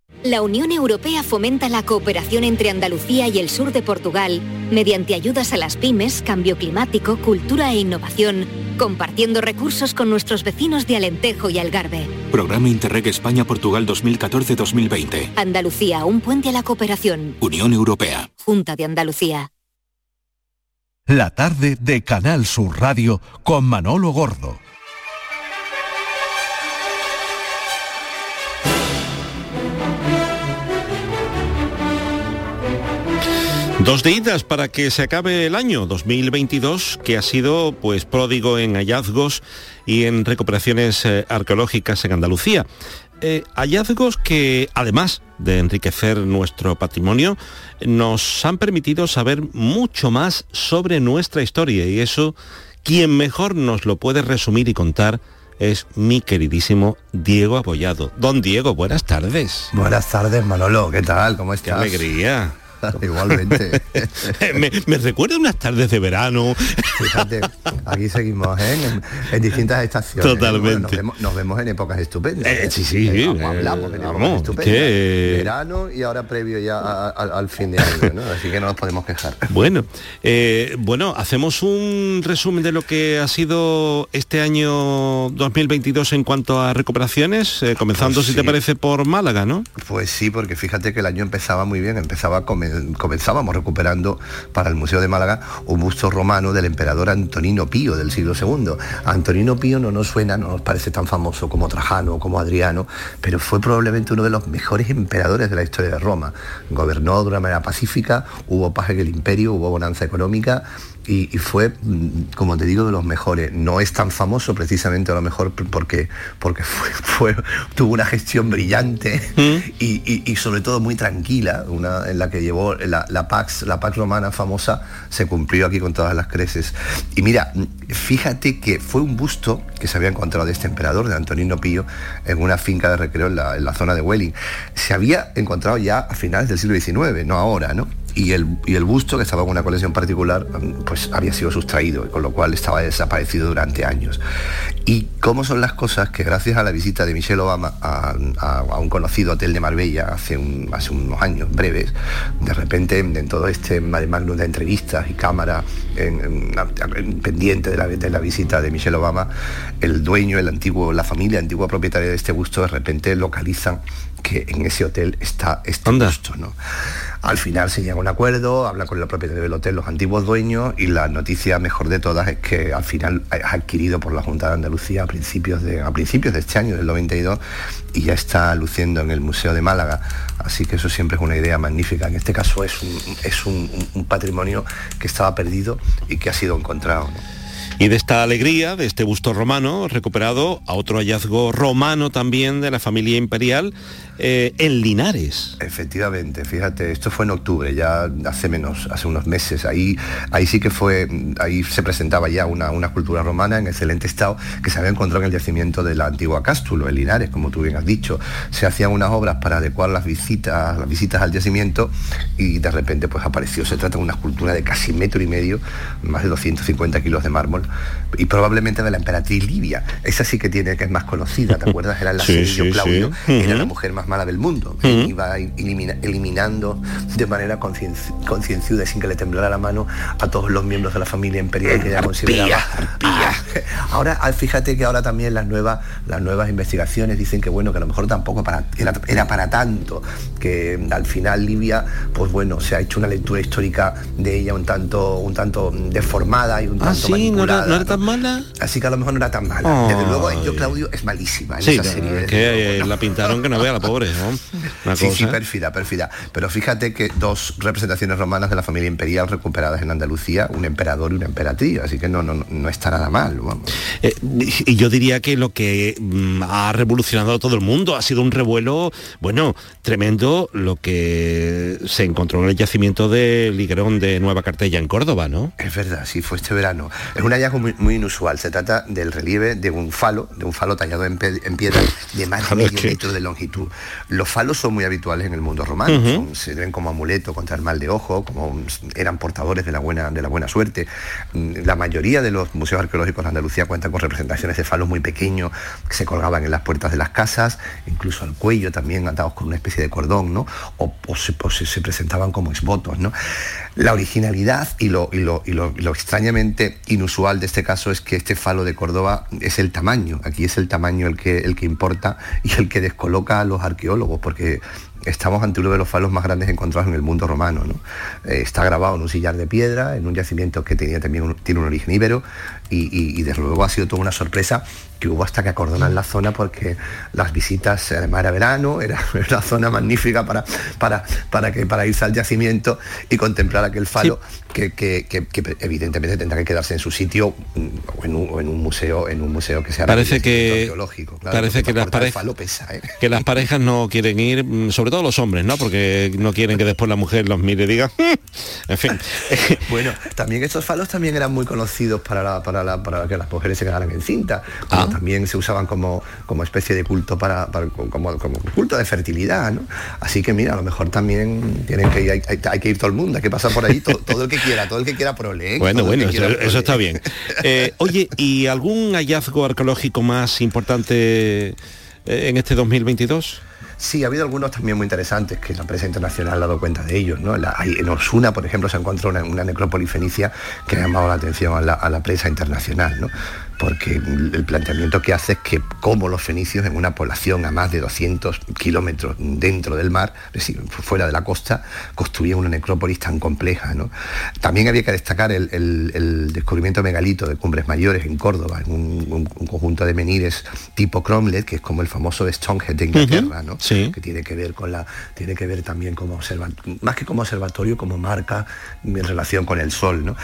La Unión Europea fomenta la cooperación entre Andalucía y el sur de Portugal mediante ayudas a las pymes, cambio climático, cultura e innovación, compartiendo recursos con nuestros vecinos de Alentejo y Algarve. Programa Interreg España-Portugal 2014-2020. Andalucía, un puente a la cooperación. Unión Europea. Junta de Andalucía. La tarde de Canal Sur Radio con Manolo Gordo. Dos días para que se acabe el año 2022, que ha sido pues pródigo en hallazgos y en recuperaciones eh, arqueológicas en Andalucía. Eh, hallazgos que, además de enriquecer nuestro patrimonio, nos han permitido saber mucho más sobre nuestra historia y eso, quien mejor nos lo puede resumir y contar es mi queridísimo Diego Abollado. Don Diego, buenas tardes. Buenas tardes, Manolo. ¿Qué tal? ¿Cómo estás? Qué alegría. *laughs* Igualmente. *laughs* me, me, recuerda unas tardes de verano. Fíjate, aquí seguimos ¿eh? en, en, distintas estaciones. Totalmente. Bueno, nos, vemos, nos, vemos, en épocas estupendas. Eh, sí, sí. Eh, vamos, hablamos en épocas estupendas. Que... Verano y ahora previo ya a, a, al fin de año, ¿no? Así que no nos podemos quejar. Bueno, eh, bueno, hacemos un resumen de lo que ha sido este año 2022 en cuanto a recuperaciones, comenzando, pues sí. si te parece, por Málaga, ¿no? Pues sí, porque fíjate que el año empezaba muy bien, empezaba a comer comenzábamos recuperando para el Museo de Málaga un busto romano del emperador Antonino Pío del siglo II. Antonino Pío no nos suena, no nos parece tan famoso como Trajano, como Adriano, pero fue probablemente uno de los mejores emperadores de la historia de Roma. Gobernó de una manera pacífica, hubo paz en el imperio, hubo bonanza económica, y, y, fue, como te digo, de los mejores. No es tan famoso precisamente a lo mejor porque, porque fue, *laughs* fue tuvo una gestión brillante ¿Mm? y, y, y, sobre todo muy tranquila, una en la que llevó la, la, Pax, la Pax romana famosa, se cumplió aquí con todas las creces. Y mira, fíjate que fue un busto que se había encontrado de este emperador, de Antonino Pío, en una finca de recreo en la, en la zona de Welling. Se había encontrado ya a finales del siglo XIX, no ahora, ¿no? Y el, y el busto, que estaba en una colección particular, pues había sido sustraído, con lo cual estaba desaparecido durante años. Y cómo son las cosas que gracias a la visita de Michelle Obama a, un conocido hotel de Marbella hace, hace unos años breves, de repente en todo este magnum de entrevistas y cámaras pendiente de la, de la visita de Michelle Obama, el dueño, el antiguo, la familia antigua propietaria de este busto, de repente localizan que en ese hotel está este busto, ¿no? Al final se llega a un acuerdo, habla con la propietaria del hotel, los antiguos dueños, y la noticia mejor de todas es que al final ha adquirido por la Junta de Andalucía a principios de, este año, del 92, y ya está luciendo en el Museo de Málaga. Así que eso siempre es una idea magnífica. En este caso es es un, patrimonio que estaba perdido y que ha sido encontrado. Y de esta alegría, de este busto romano recuperado, a otro hallazgo romano también de la familia imperial, eh, en Linares. Efectivamente, fíjate, esto fue en octubre, ya hace menos, hace unos meses. Ahí, ahí sí que fue, ahí se presentaba ya una, una cultura romana en excelente estado que se había encontrado en el yacimiento de la antigua Cástulo, en Linares, como tú bien has dicho. Se hacían unas obras para adecuar las visitas, las visitas al yacimiento y de repente pues apareció. Se trata de una escultura de casi metro y medio, más de 250 kilos de mármol y probablemente de la emperatriz Livia. Esa sí que tiene que es más conocida, ¿te acuerdas? Era la *laughs* sí, Claudio, era la mujer más mala del mundo. Iba eliminando de manera concienzuda sin que le temblara la mano a todos los miembros de la familia imperial que ella consideraba. Ah, *laughs* ahora, ah, fíjate que ahora también las nuevas, las nuevas investigaciones dicen que bueno, que a lo mejor tampoco para, era, para tanto, que al final Libia, pues bueno, se ha hecho una lectura histórica de ella un tanto, un tanto deformada y un ah, tanto ¿no era, tan mala? Así que a lo mejor no era tan mala. Desde luego, yo Claudio es malísima en esa serie. que la pintaron que no vea la *laughs* sí, sí, pérfida, pérfida. Pero fíjate que dos representaciones romanas de la familia imperial recuperadas en Andalucía, un emperador y una emperatriz, así que no, no, no está nada mal. Eh, y yo diría que lo que mm, ha revolucionado a todo el mundo ha sido un revuelo, bueno, tremendo lo que se encontró en el yacimiento de Ligrón de Nueva Cartella en Córdoba, ¿no? Es verdad, sí, fue este verano. Es un hallazgo muy, inusual. Se trata del relieve de un falo, de un falo tallado en, piedra de más de medio metro de longitud. Los falos son muy habituales en el mundo romano, se ven como amuleto contra el mal de ojo, como eran portadores de la buena, de la buena suerte. Mm, la mayoría de los museos arqueológicos de Andalucía cuentan con representaciones de falos muy pequeños que se colgaban en las puertas de las casas, incluso al cuello también atados con una especie de cordón, ¿no? o, se, presentaban como esbotos. ¿no? La originalidad y lo, y lo, y lo, extrañamente inusual de este caso es que este falo de Córdoba es el tamaño, aquí es el tamaño el que, el que importa y el que descoloca a los arqueólogos, porque estamos ante uno de los falos más grandes encontrados en el mundo romano. Eh, está grabado en un sillar de piedra, en un yacimiento que tenía también tiene un origen íbero, y, desde luego ha sido toda una sorpresa que hubo hasta que acordonan la zona porque las visitas, además era verano, *laughs* era una zona magnífica para, para, para, que, para irse al yacimiento y contemplar aquel falo que, evidentemente tendrá que quedarse en su sitio mm, o en un, museo, en un museo que sea parece que parece que las, parejas, ¿eh? que las parejas no quieren ir, mm, sobre todo los hombres, ¿no? Porque no quieren que después la mujer los mire y diga, *laughs* en fin. *laughs* bueno, también estos falos también eran muy conocidos para la, para para, que las mujeres se quedaran en cinta. Ah. También se usaban como, como especie de culto para, como, culto de fertilidad. Así que mira, a lo mejor también tienen que ir, hay, que ir todo el mundo, hay que pasar por ahí todo, el que quiera, todo el que quiera prole. ¿eh? Bueno, bueno, eso, está bien. Eh, oye, ¿y algún hallazgo arqueológico más importante eh, en este 2022? Sí, ha habido algunos también muy interesantes que la prensa internacional ha dado cuenta de ellos. ¿no? en Osuna, por ejemplo, se encontró una, una necrópolis fenicia que ha llamado la atención a la, a la prensa internacional. ¿no? Porque el planteamiento que hace es que como los fenicios en una población a más de 200 kilómetros dentro del mar, es decir, fuera de la costa, construían una necrópolis tan compleja. También había que destacar el, descubrimiento megalito de Cumbres Mayores en Córdoba, en un, conjunto de menires tipo Cromlech, que es como el famoso Stonehenge de Inglaterra, que tiene que ver con la, tiene que ver también como observatorio, más que como observatorio, como marca en relación con el sol.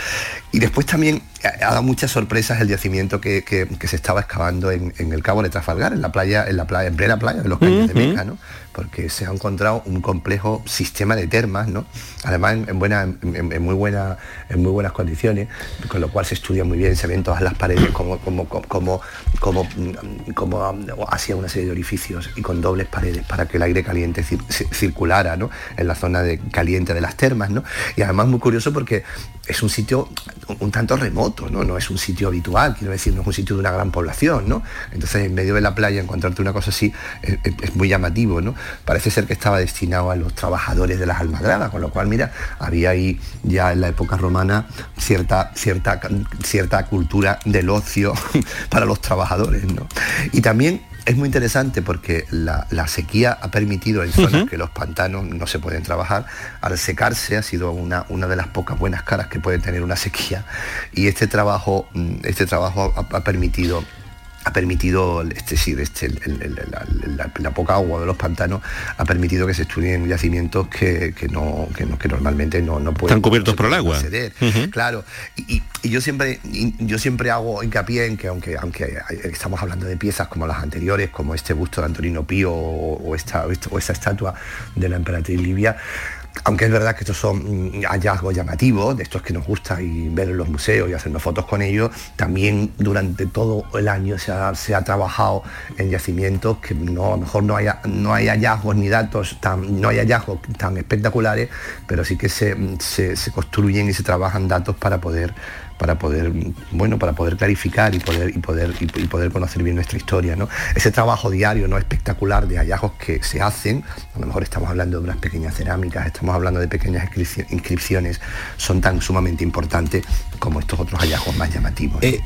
Y después también ha dado muchas sorpresas el yacimiento que que, que- que se estaba excavando en, en el Cabo de Trafalgar, en la playa, en la playa, en plena playa de los Caños de. Meca, ¿no? Porque se ha encontrado un complejo sistema de termas, ¿no? Además en, en buena, en, muy buena, en muy buenas condiciones, con lo cual se estudia muy bien, se ven todas las paredes como, como, como, como, como, mm, mm, hacía una serie de orificios y con dobles paredes para que el aire caliente cir- ci- circulara, ¿no? En la zona de, caliente de las termas, ¿no? Y además muy curioso porque es un sitio un, tanto remoto, ¿no? No es un sitio habitual, quiero decir, no es un sitio de una gran población, ¿no? Entonces en medio de la playa encontrarte una cosa así es, es- es muy llamativo, ¿no? Parece ser que estaba destinado a los trabajadores de las almadrabas, con lo cual, mira, había ahí ya en la época romana cierta, cierta, cierta cultura del ocio *laughs* para los trabajadores, ¿no? Y también es muy interesante porque la, la sequía ha permitido en zonas que los pantanos no se pueden trabajar, al secarse ha sido una, una de las pocas buenas caras que puede tener una sequía. Y este trabajo, mm, este trabajo ha, ha permitido ha permitido, este, sí, este, el- el- el- la, la- poca agua de los pantanos ha permitido que se estudien yacimientos que, que no, que, no- que normalmente no, no pueden Están cubiertos no por el agua. Claro, y, y- yo siempre yo siempre hago hincapié en que aunque aunque estamos hablando de piezas como las anteriores, como este busto de Antonino Pío o, o esta- o esta estatua de la emperatriz Livia, aunque es verdad que estos son mm, hallazgos llamativos, de estos que nos gusta y ver en los museos y hacernos fotos con ellos, también durante todo el año se ha, trabajado en yacimientos que no, a lo mejor no haya, no hay hallazgos ni datos tan, no hay hallazgos tan espectaculares, pero sí que se, se- se construyen y se trabajan datos para poder para poder bueno para poder clarificar y poder y poder y, poder conocer bien nuestra historia ¿no? ese trabajo diario no espectacular de hallazgos que se hacen a lo mejor estamos hablando de unas pequeñas cerámicas estamos hablando de pequeñas inscripci- inscripciones son tan sumamente importantes como estos otros hallazgos más llamativos. Eh,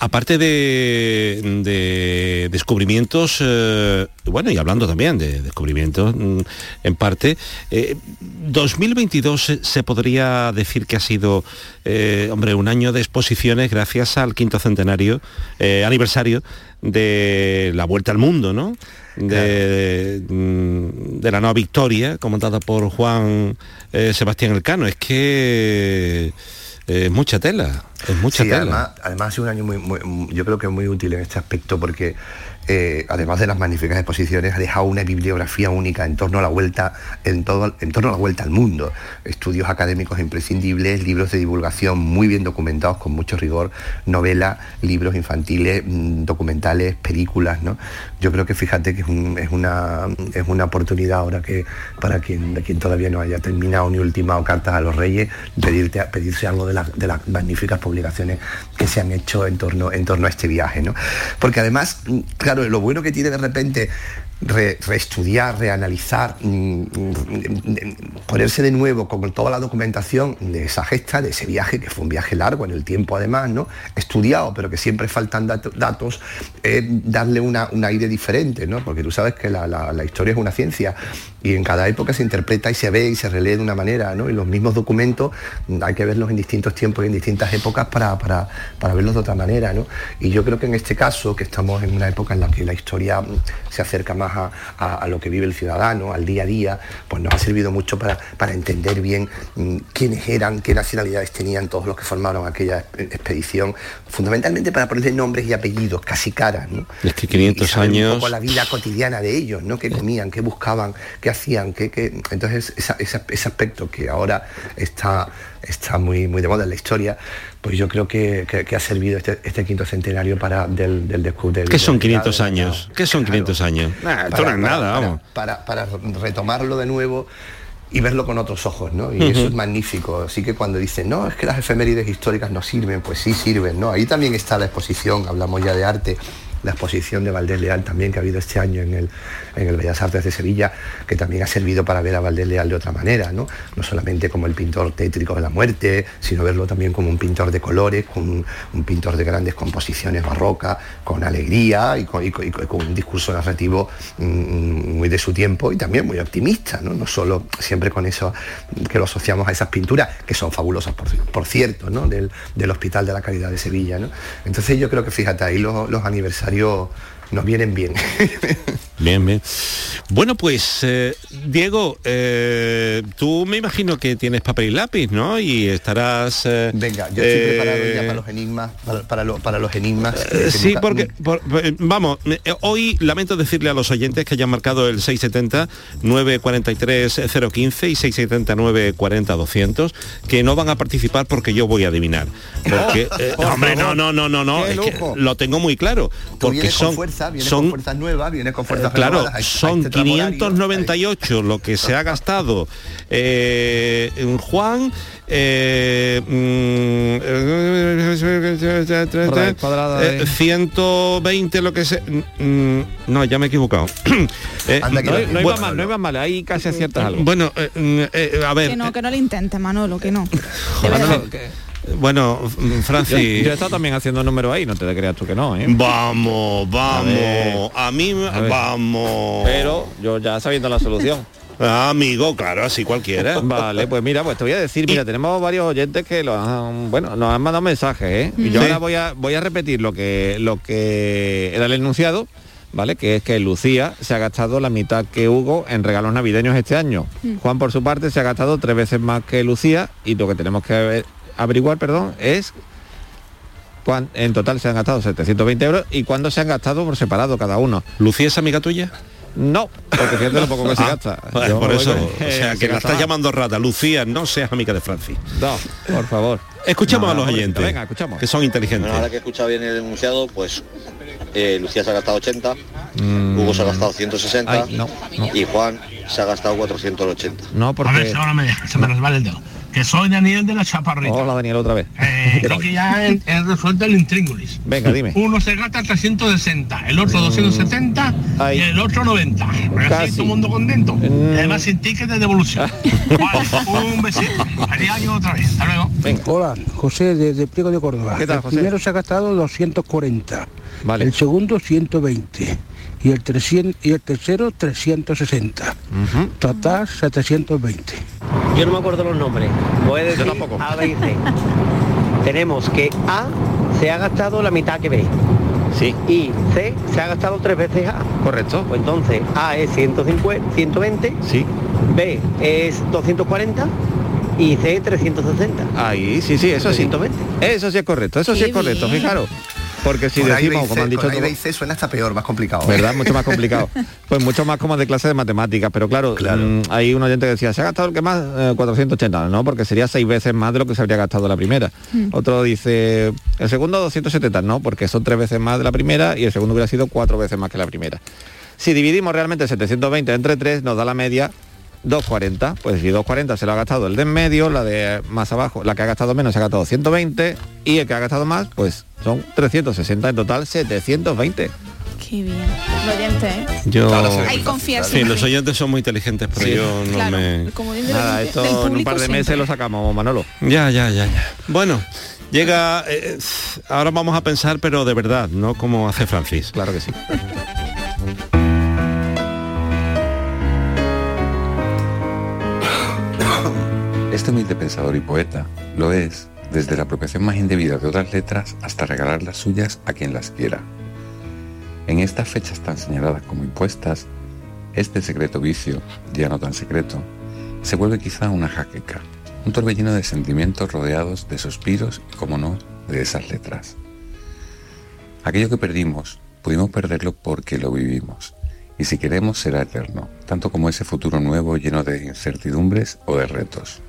aparte de, de descubrimientos, eh, bueno, y hablando también de descubrimientos mm, en parte, eh, 2022 se, se podría decir que ha sido, eh, hombre, un año de exposiciones gracias al quinto centenario, eh, aniversario de la Vuelta al Mundo, ¿no? De, mm, de la nueva victoria, comentada por Juan eh, Sebastián Elcano. Es que eh, es mucha tela, es mucha Sí, tela. además, además ha sido un año muy, muy- yo creo que muy útil en este aspecto porque eh, además de las magníficas exposiciones ha dejado una bibliografía única en torno a la vuelta, en todo, en torno a la vuelta al mundo. Estudios académicos imprescindibles, libros de divulgación muy bien documentados con mucho rigor, novelas, libros infantiles, mm, documentales, películas, ¿no? Yo creo que fíjate que es, un- es una, es una oportunidad ahora que para quien, quien todavía no haya terminado ni ultimado cartas a los reyes, pedirte, pedirse algo de, la- de las magníficas publicaciones que se han hecho en torno, en torno a este viaje. ¿no? Porque además, mm, claro, lo bueno que tiene de repente re- reestudiar, reanalizar, mm, mm, ponerse de nuevo con toda la documentación de esa gesta, de ese viaje, que fue un viaje largo en el tiempo además, ¿no? Estudiado, pero que siempre faltan dato- datos, eh, darle una, un aire diferente, ¿no? Porque tú sabes que la, la- historia es una ciencia y en cada época se interpreta y se ve y se relee de una manera, ¿no? Y los mismos documentos mm, hay que verlos en distintos tiempos y en distintas épocas para, para- para verlos de otra manera, ¿no? Y yo creo que en este caso, que estamos en una época en la que la historia se acerca más a, a- a lo que vive el ciudadano, al día a día, pues nos ha servido mucho para, para entender bien mm, quiénes eran, qué nacionalidades tenían todos los que formaron aquella exp- expedición, fundamentalmente para ponerle nombres y apellidos, casi caras, ¿no? Es que 500 y saber años... un poco la vida cotidiana de ellos, ¿no? Qué comían, qué buscaban, qué hacían, qué, qué- entonces esa- esa- ese aspecto que ahora está, está muy, muy de moda en la historia, pues yo creo que, que- que ha servido este, este quinto centenario para del, del descubrimiento. ¿Qué son 500 años? ¿Qué son 500 años? Nah, esto no es nada, vamos. Para, para retomarlo de nuevo y verlo con otros ojos, ¿no? Y eso es magnífico. Así que cuando dicen, no, es que las efemérides históricas no sirven, pues sí sirven, ¿no? Ahí también está la exposición, hablamos ya de arte, la exposición de Valdés Leal también que ha habido este año en el, en el Bellas Artes de Sevilla, que también ha servido para ver a Valdés Leal de otra manera, ¿no? No solamente como el pintor tétrico de la muerte, sino verlo también como un pintor de colores, con un, pintor de grandes composiciones barrocas, con alegría y con, un discurso narrativo mm, muy de su tiempo y también muy optimista, ¿no? No solo siempre con eso que lo asociamos a esas pinturas, que son fabulosas, por, por cierto, ¿no? Del, del Hospital de la Caridad de Sevilla, ¿no? Entonces yo creo que, fíjate, ahí los, los aniversarios nos vienen bien. *laughs* Bien, bien. Bueno, pues eh, Diego, eh, tú me imagino que tienes papel y lápiz, ¿no? Y estarás. eh, Venga, yo estoy eh, preparado ya para los enigmas, para, para lo- para los enigmas. Eh, Sí, nunca- porque por- eh, vamos, hoy lamento decirle a los oyentes que hayan marcado el 670 943 015 y 670 940 200 que no van a participar porque yo voy a adivinar. Porque *laughs* por hombre, no, no, no, no, no, es que lo tengo muy claro, porque son con fuerza, vienes son con fuerzas nuevas, vienes con fuerzas claro, son este horario. 598 lo que se ha gastado eh, en Juan. eh, mm, Raíz cuadrada eh, de- 120 lo que se mm, no ya me he equivocado *clears throat* Eh, no, no iba bueno, mal, no iba mal, ahí casi aciertas algo. bueno eh, mm, eh, a ver Que no, que no lo intentes, Manolo, que no. *laughs* Manolo, que- bueno mm, yo, Francis yo he estado también haciendo números ahí, no te creas tú que no, ¿eh? Vamos, vamos. A, mí, A vamos. Pero yo ya sabiendo la solución. *laughs* Ah, amigo, claro, así cualquiera. *laughs* Vale, pues mira, pues te voy a decir, mira, tenemos varios oyentes que lo han, bueno, nos han mandado mensajes, ¿eh? Y yo Sí. ahora voy a voy a repetir lo que lo que era el enunciado, ¿vale? Que es que Lucía se ha gastado la mitad que Hugo en regalos navideños este año. Mm. Juan por su parte se ha gastado tres veces más que Lucía y lo que tenemos que ver- averiguar, perdón, es cuán- en total se han gastado 720 euros y cuándo se han gastado por separado cada uno. ¿Lucía es amiga tuya? No, porque fíjate lo poco que se Ah, gasta. Yo por eso, con- o sea, eh, que se la gasta estás llamando rata. Lucía, no seas amiga de Francis. No, por favor. Escuchamos No, a los oyentes, venga, escuchamos. que son inteligentes. Bueno, ahora que he escuchado bien el enunciado, pues eh, Lucía se ha gastado 80, Mm, Hugo se ha gastado 160 Ay, no, no. y Juan se ha gastado 480. No, A ver porque... ahora me se me resbala el dedo. Que soy Daniel de la Chaparrita. Hola, Daniel, otra vez. Eh, *laughs* creo que ya he, he resuelto el intríngulis. Venga, dime. Uno se gasta 360, el otro 270 y el otro 90. Así Casi. todo el mundo contento. Y además sin ticket de devolución. *laughs* Vale, un besito. Feliz año otra vez. Hasta luego. Hola, José desde Pliego de Córdoba. ¿Qué tal, el José? primero se ha gastado 240, Vale. el segundo 120 y el, 300, y el tercero 360. Total 720. Yo no me acuerdo los nombres. Voy a decir A, B y C. *laughs* Tenemos que A se ha gastado la mitad que B. Sí. Y C se ha gastado tres veces A. Correcto. Pues entonces A es 150, 120. Sí. B es 240 y C 360. Ahí, sí, sí, eso sí. 120. Eso sí es correcto, eso sí Qué es correcto, bien. fijaros. Porque si Con decimos, como han dicho con y C suena hasta peor, más complicado. ¿Verdad? Mucho más *laughs* complicado. Pues mucho más como de clase de matemáticas. Pero claro, mm, hay un oyente que decía, se ha gastado el que más Eh, 480, no, porque sería seis veces más de lo que se habría gastado la primera. Mm. Otro dice, el segundo 270, no, porque son tres veces más de la primera y el segundo hubiera sido cuatro veces más que la primera. Si dividimos realmente 720 entre 3, nos da la media 240. Pues si 240 se lo ha gastado el de en medio, la de más abajo, la que ha gastado menos se ha gastado 120 y el que ha gastado más, pues son 360 en total, 720. Qué bien. Lo oyente, ¿eh? Yo... Hay confiar Sí, los oyentes son muy inteligentes, pero Sí. yo no Claro, me... como Nada, del esto en un par de siempre. meses lo sacamos, Manolo. Ya, ya, ya, ya. Bueno, llega... eh, ahora vamos a pensar, pero de verdad, no como hace Francis. Claro que sí. *laughs* Este humilde pensador y poeta lo es desde la apropiación más indebida de otras letras hasta regalar las suyas a quien las quiera. En estas fechas tan señaladas como impuestas, este secreto vicio, ya no tan secreto, se vuelve quizá una jaqueca, un torbellino de sentimientos rodeados de suspiros y, como no, de esas letras. Aquello que perdimos, pudimos perderlo porque lo vivimos, y si queremos será eterno, tanto como ese futuro nuevo lleno de incertidumbres o de retos.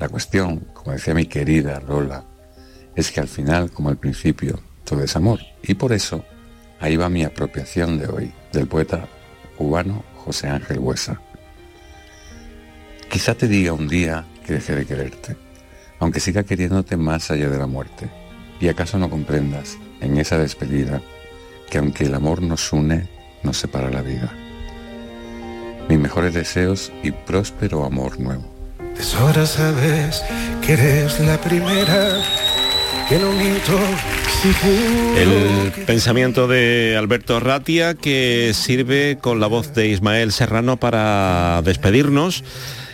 La cuestión, como decía mi querida Lola, es que al final, como al principio, todo es amor, y por eso ahí va mi apropiación de hoy, del poeta cubano José Ángel Huesa. Quizá te diga un día que dejé de quererte, aunque siga queriéndote más allá de la muerte, y acaso no comprendas, en esa despedida, que aunque el amor nos une, nos separa la vida. Mis mejores deseos y próspero amor nuevo. Ahora sabes que eres la primera, que no miento El pensamiento de Alberto Ratia que sirve con la voz de Ismael Serrano para despedirnos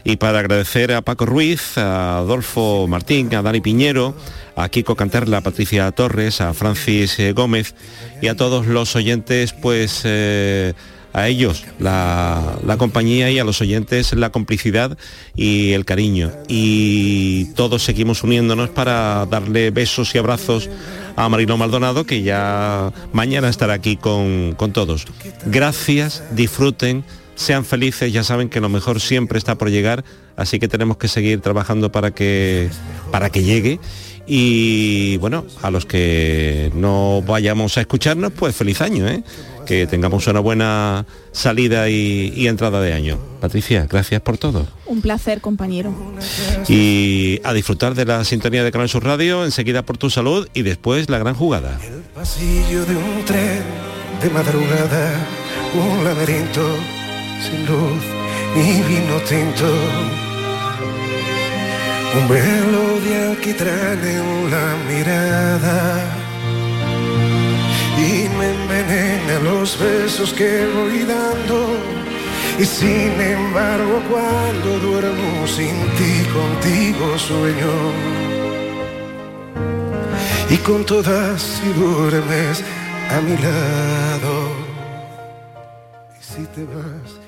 y para agradecer a Paco Ruiz, a Adolfo Martín, a Dani Piñero, a Kiko Canterla, a Patricia Torres, a Francis eh, Gómez y a todos los oyentes pues eh, a ellos la, la compañía y a los oyentes la complicidad y el cariño. Y todos seguimos uniéndonos para darle besos y abrazos a Marino Maldonado, que ya mañana estará aquí con, con todos. Gracias, disfruten, sean felices, ya saben que lo mejor siempre está por llegar, así que tenemos que seguir trabajando para que, para que llegue. Y bueno, a los que no vayamos a escucharnos, pues feliz año, ¿eh? que tengamos una buena salida y, y entrada de año. Patricia, gracias por todo. Un placer, compañero. Y a disfrutar de la sintonía de Canal Sur Radio, enseguida por tu salud y después la gran jugada. pasillo de un tren de madrugada, un laberinto sin luz ni vino tinto. Un velo de alquitrán en la mirada y me envenena los besos que voy dando. Y sin embargo cuando duermo sin ti contigo sueño y con todas si duermes a mi lado. Y si te vas,